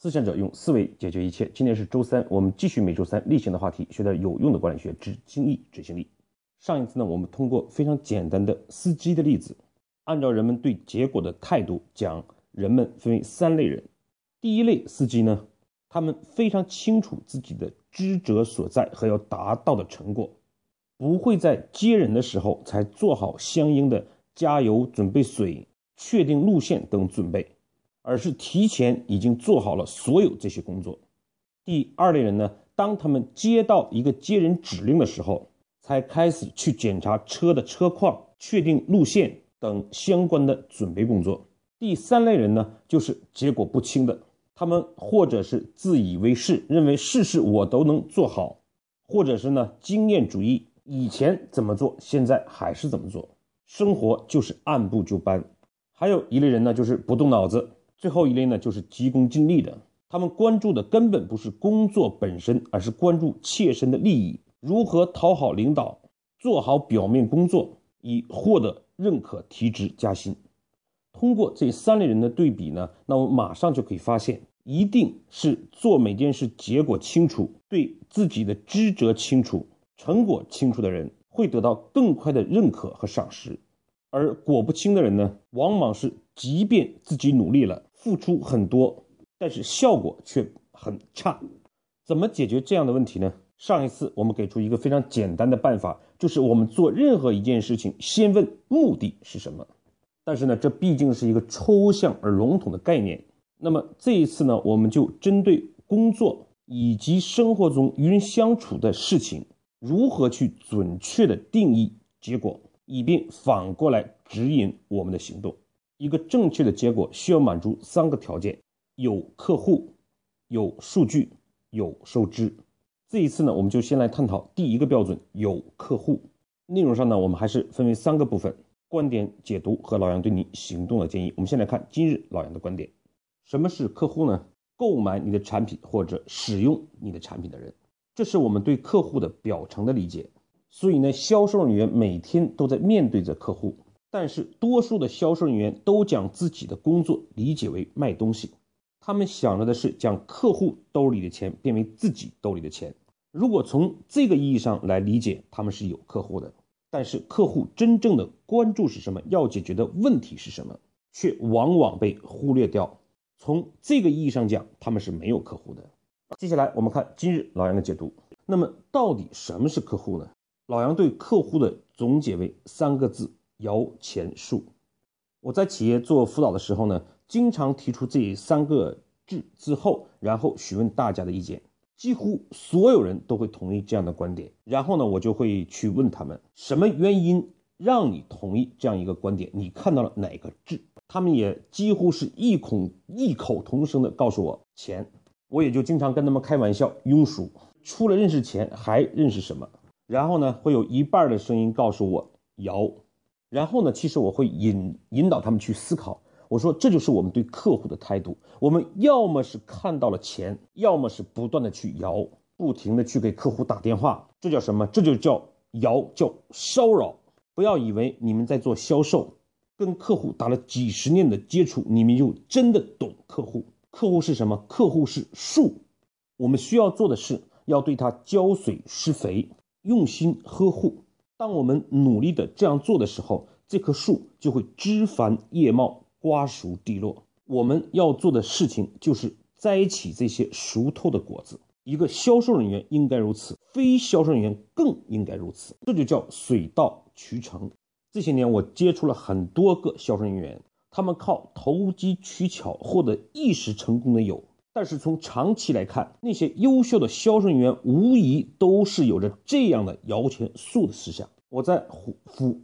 思想者用思维解决一切。今天是周三，我们继续每周三例行的话题，学点有用的管理学之精益执行力。上一次呢，我们通过非常简单的司机的例子，按照人们对结果的态度讲，人们分为三类人。第一类司机呢，他们非常清楚自己的职责所在和要达到的成果，不会在接人的时候才做好相应的加油、准备水、确定路线等准备。而是提前已经做好了所有这些工作。第二类人呢，当他们接到一个接人指令的时候，才开始去检查车的车况、确定路线等相关的准备工作。第三类人呢，就是结果不清的，他们或者是自以为是，认为事事我都能做好，或者是呢经验主义，以前怎么做，现在还是怎么做，生活就是按部就班。还有一类人呢，就是不动脑子。最后一类呢，就是急功近利的，他们关注的根本不是工作本身，而是关注切身的利益，如何讨好领导，做好表面工作，以获得认可、提职加薪。通过这三类人的对比呢，那我们马上就可以发现，一定是做每件事结果清楚，对自己的职责清楚、成果清楚的人，会得到更快的认可和赏识。而果不清的人呢，往往是即便自己努力了。付出很多，但是效果却很差，怎么解决这样的问题呢？上一次我们给出一个非常简单的办法，就是我们做任何一件事情，先问目的是什么。但是呢，这毕竟是一个抽象而笼统的概念。那么这一次呢，我们就针对工作以及生活中与人相处的事情，如何去准确的定义结果，以便反过来指引我们的行动。一个正确的结果需要满足三个条件：有客户、有数据、有收支。这一次呢，我们就先来探讨第一个标准：有客户。内容上呢，我们还是分为三个部分：观点解读和老杨对你行动的建议。我们先来看今日老杨的观点：什么是客户呢？购买你的产品或者使用你的产品的人，这是我们对客户的表层的理解。所以呢，销售人员每天都在面对着客户。但是，多数的销售人员都将自己的工作理解为卖东西，他们想着的是将客户兜里的钱变为自己兜里的钱。如果从这个意义上来理解，他们是有客户的。但是，客户真正的关注是什么？要解决的问题是什么？却往往被忽略掉。从这个意义上讲，他们是没有客户的。接下来，我们看今日老杨的解读。那么，到底什么是客户呢？老杨对客户的总结为三个字。摇钱树，我在企业做辅导的时候呢，经常提出这三个字之后，然后询问大家的意见，几乎所有人都会同意这样的观点。然后呢，我就会去问他们，什么原因让你同意这样一个观点？你看到了哪个字？他们也几乎是异口异口同声的告诉我钱。我也就经常跟他们开玩笑，庸俗，除了认识钱还认识什么？然后呢，会有一半的声音告诉我摇。然后呢，其实我会引引导他们去思考。我说，这就是我们对客户的态度。我们要么是看到了钱，要么是不断的去摇，不停的去给客户打电话。这叫什么？这就叫摇，叫骚扰。不要以为你们在做销售，跟客户打了几十年的接触，你们就真的懂客户。客户是什么？客户是树。我们需要做的是，要对它浇水施肥，用心呵护。当我们努力的这样做的时候，这棵树就会枝繁叶茂、瓜熟蒂落。我们要做的事情就是摘起这些熟透的果子。一个销售人员应该如此，非销售人员更应该如此。这就叫水到渠成。这些年我接触了很多个销售人员，他们靠投机取巧获得一时成功的有。但是从长期来看，那些优秀的销售人员无疑都是有着这样的摇钱树的思想。我在辅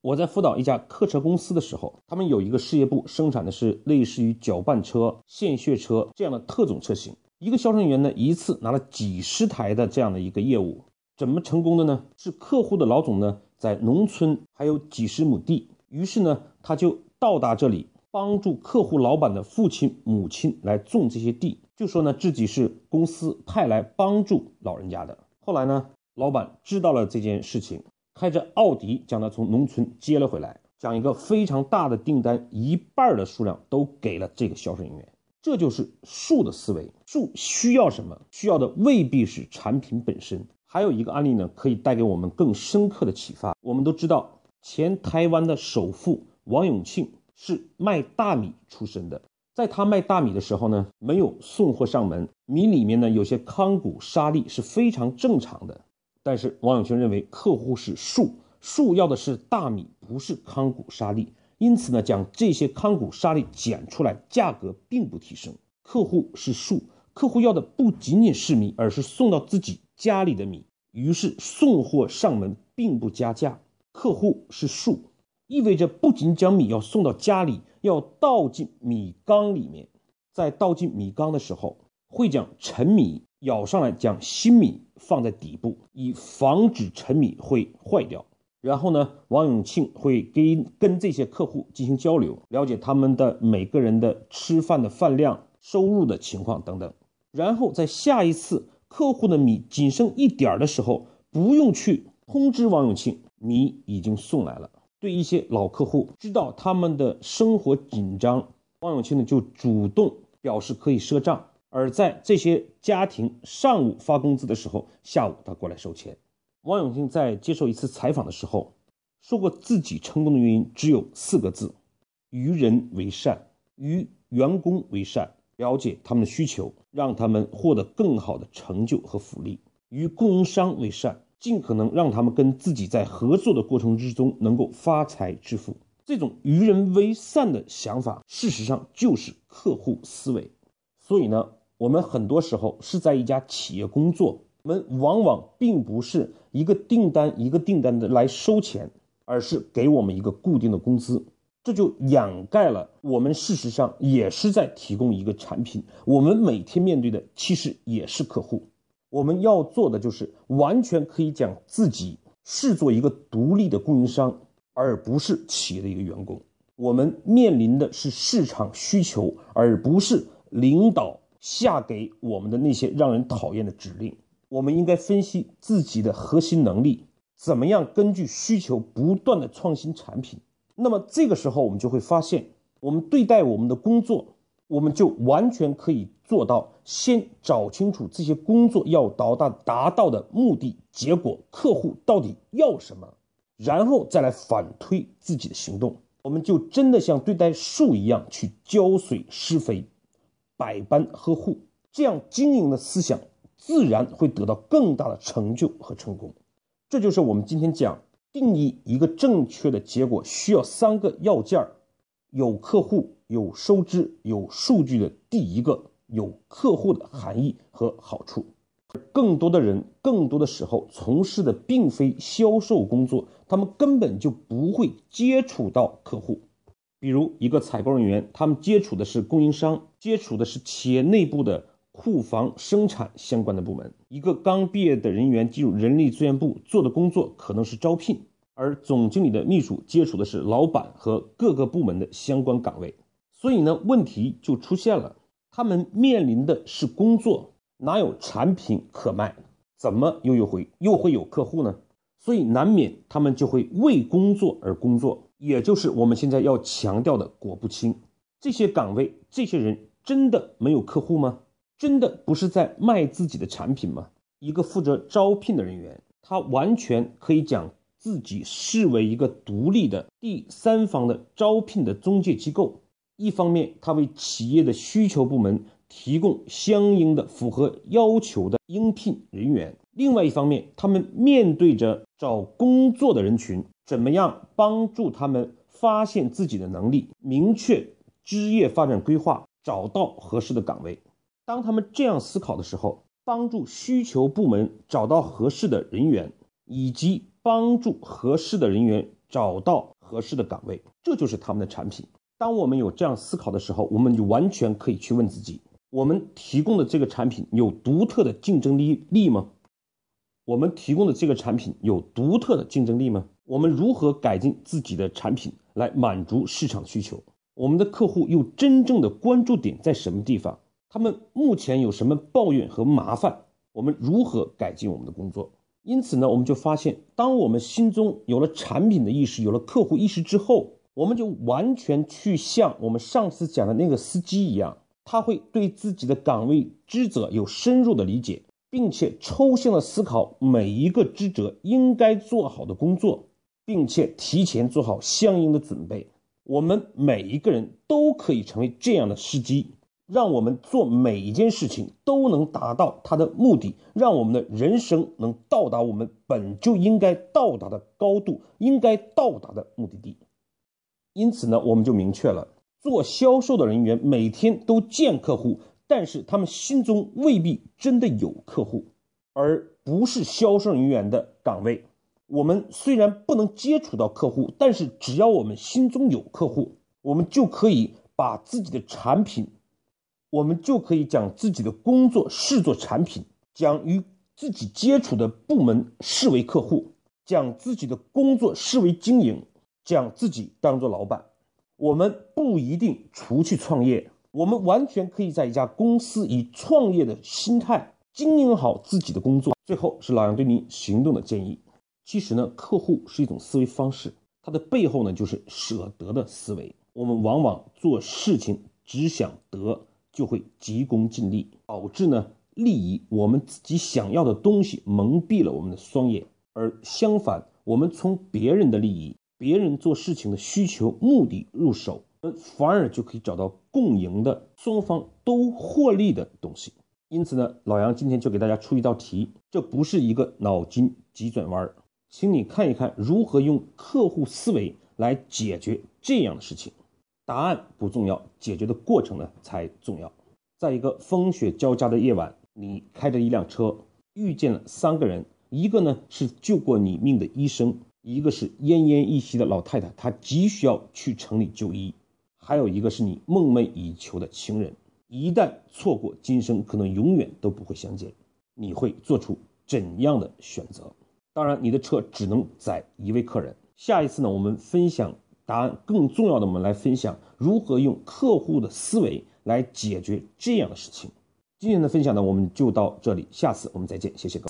我在辅导一家客车公司的时候，他们有一个事业部生产的是类似于搅拌车、献血车这样的特种车型。一个销售人员呢，一次拿了几十台的这样的一个业务，怎么成功的呢？是客户的老总呢，在农村还有几十亩地，于是呢，他就到达这里。帮助客户老板的父亲、母亲来种这些地，就说呢自己是公司派来帮助老人家的。后来呢，老板知道了这件事情，开着奥迪将他从农村接了回来，将一个非常大的订单，一半的数量都给了这个销售人员。这就是树的思维。树需要什么？需要的未必是产品本身。还有一个案例呢，可以带给我们更深刻的启发。我们都知道，前台湾的首富王永庆是卖大米出身的。在他卖大米的时候呢，没有送货上门，米里面呢有些糠谷沙粒是非常正常的。但是王永庆认为客户是树，树要的是大米，不是糠谷沙粒，因此呢将这些糠谷沙粒捡出来，价格并不提升。客户是树，客户要的不仅仅是米，而是送到自己家里的米。于是送货上门并不加价。客户是树，意味着不仅将米要送到家里。要倒进米缸里面，在倒进米缸的时候，会将陈米舀上来，将新米放在底部，以防止陈米会坏掉。然后呢，王永庆会跟跟这些客户进行交流，了解他们的每个人的吃饭的饭量、收入的情况等等。然后在下一次客户的米仅剩一点的时候，不用去通知王永庆，米已经送来了。对一些老客户，知道他们的生活紧张，王永庆呢就主动表示可以赊账。而在这些家庭上午发工资的时候，下午他过来收钱。王永庆在接受一次采访的时候说过，自己成功的原因只有四个字：与人为善，与员工为善，了解他们的需求，让他们获得更好的成就和福利；与供应商为善。尽可能让他们跟自己在合作的过程之中能够发财致富，这种与人为善的想法，事实上就是客户思维。所以呢，我们很多时候是在一家企业工作，我们往往并不是一个订单一个订单的来收钱，而是给我们一个固定的工资，这就掩盖了我们事实上也是在提供一个产品，我们每天面对的其实也是客户。我们要做的就是完全可以将自己视作一个独立的供应商，而不是企业的一个员工。我们面临的是市场需求，而不是领导下给我们的那些让人讨厌的指令。我们应该分析自己的核心能力，怎么样根据需求不断的创新产品。那么这个时候，我们就会发现，我们对待我们的工作。我们就完全可以做到，先找清楚这些工作要达到达到的目的、结果，客户到底要什么，然后再来反推自己的行动。我们就真的像对待树一样去浇水施肥，百般呵护，这样经营的思想自然会得到更大的成就和成功。这就是我们今天讲定义一个正确的结果需要三个要件儿：有客户。有收支、有数据的第一个有客户的含义和好处。更多的人，更多的时候从事的并非销售工作，他们根本就不会接触到客户。比如一个采购人员，他们接触的是供应商，接触的是企业内部的库房生产相关的部门。一个刚毕业的人员进入人力资源部做的工作可能是招聘，而总经理的秘书接触的是老板和各个部门的相关岗位。所以呢，问题就出现了。他们面临的是工作，哪有产品可卖？怎么又又会又会有客户呢？所以难免他们就会为工作而工作，也就是我们现在要强调的果不清。这些岗位，这些人真的没有客户吗？真的不是在卖自己的产品吗？一个负责招聘的人员，他完全可以讲自己视为一个独立的第三方的招聘的中介机构。一方面，他为企业的需求部门提供相应的符合要求的应聘人员；另外一方面，他们面对着找工作的人群，怎么样帮助他们发现自己的能力，明确职业发展规划，找到合适的岗位。当他们这样思考的时候，帮助需求部门找到合适的人员，以及帮助合适的人员找到合适的岗位，这就是他们的产品。当我们有这样思考的时候，我们就完全可以去问自己：我们提供的这个产品有独特的竞争力力吗？我们提供的这个产品有独特的竞争力吗？我们如何改进自己的产品来满足市场需求？我们的客户又真正的关注点在什么地方？他们目前有什么抱怨和麻烦？我们如何改进我们的工作？因此呢，我们就发现，当我们心中有了产品的意识，有了客户意识之后，我们就完全去像我们上次讲的那个司机一样，他会对自己的岗位职责有深入的理解，并且抽象的思考每一个职责应该做好的工作，并且提前做好相应的准备。我们每一个人都可以成为这样的司机。让我们做每一件事情都能达到它的目的，让我们的人生能到达我们本就应该到达的高度，应该到达的目的地。因此呢，我们就明确了，做销售的人员每天都见客户，但是他们心中未必真的有客户，而不是销售人员的岗位。我们虽然不能接触到客户，但是只要我们心中有客户，我们就可以把自己的产品。我们就可以将自己的工作视作产品，将与自己接触的部门视为客户，将自己的工作视为经营，将自己当做老板。我们不一定出去创业，我们完全可以在一家公司以创业的心态经营好自己的工作。最后是老杨对你行动的建议。其实呢，客户是一种思维方式，它的背后呢就是舍得的思维。我们往往做事情只想得。就会急功近利，导致呢利益我们自己想要的东西蒙蔽了我们的双眼，而相反，我们从别人的利益、别人做事情的需求、目的入手，反而就可以找到共赢的、双方都获利的东西。因此呢，老杨今天就给大家出一道题，这不是一个脑筋急转弯儿，请你看一看如何用客户思维来解决这样的事情。答案不重要，解决的过程呢才重要。在一个风雪交加的夜晚，你开着一辆车，遇见了三个人，一个呢是救过你命的医生，一个是奄奄一息的老太太，她急需要去城里就医，还有一个是你梦寐以求的情人。一旦错过今生，可能永远都不会相见。你会做出怎样的选择？当然，你的车只能载一位客人。下一次呢，我们分享。答案更重要的，我们来分享如何用客户的思维来解决这样的事情。今天的分享呢，我们就到这里，下次我们再见，谢谢各位。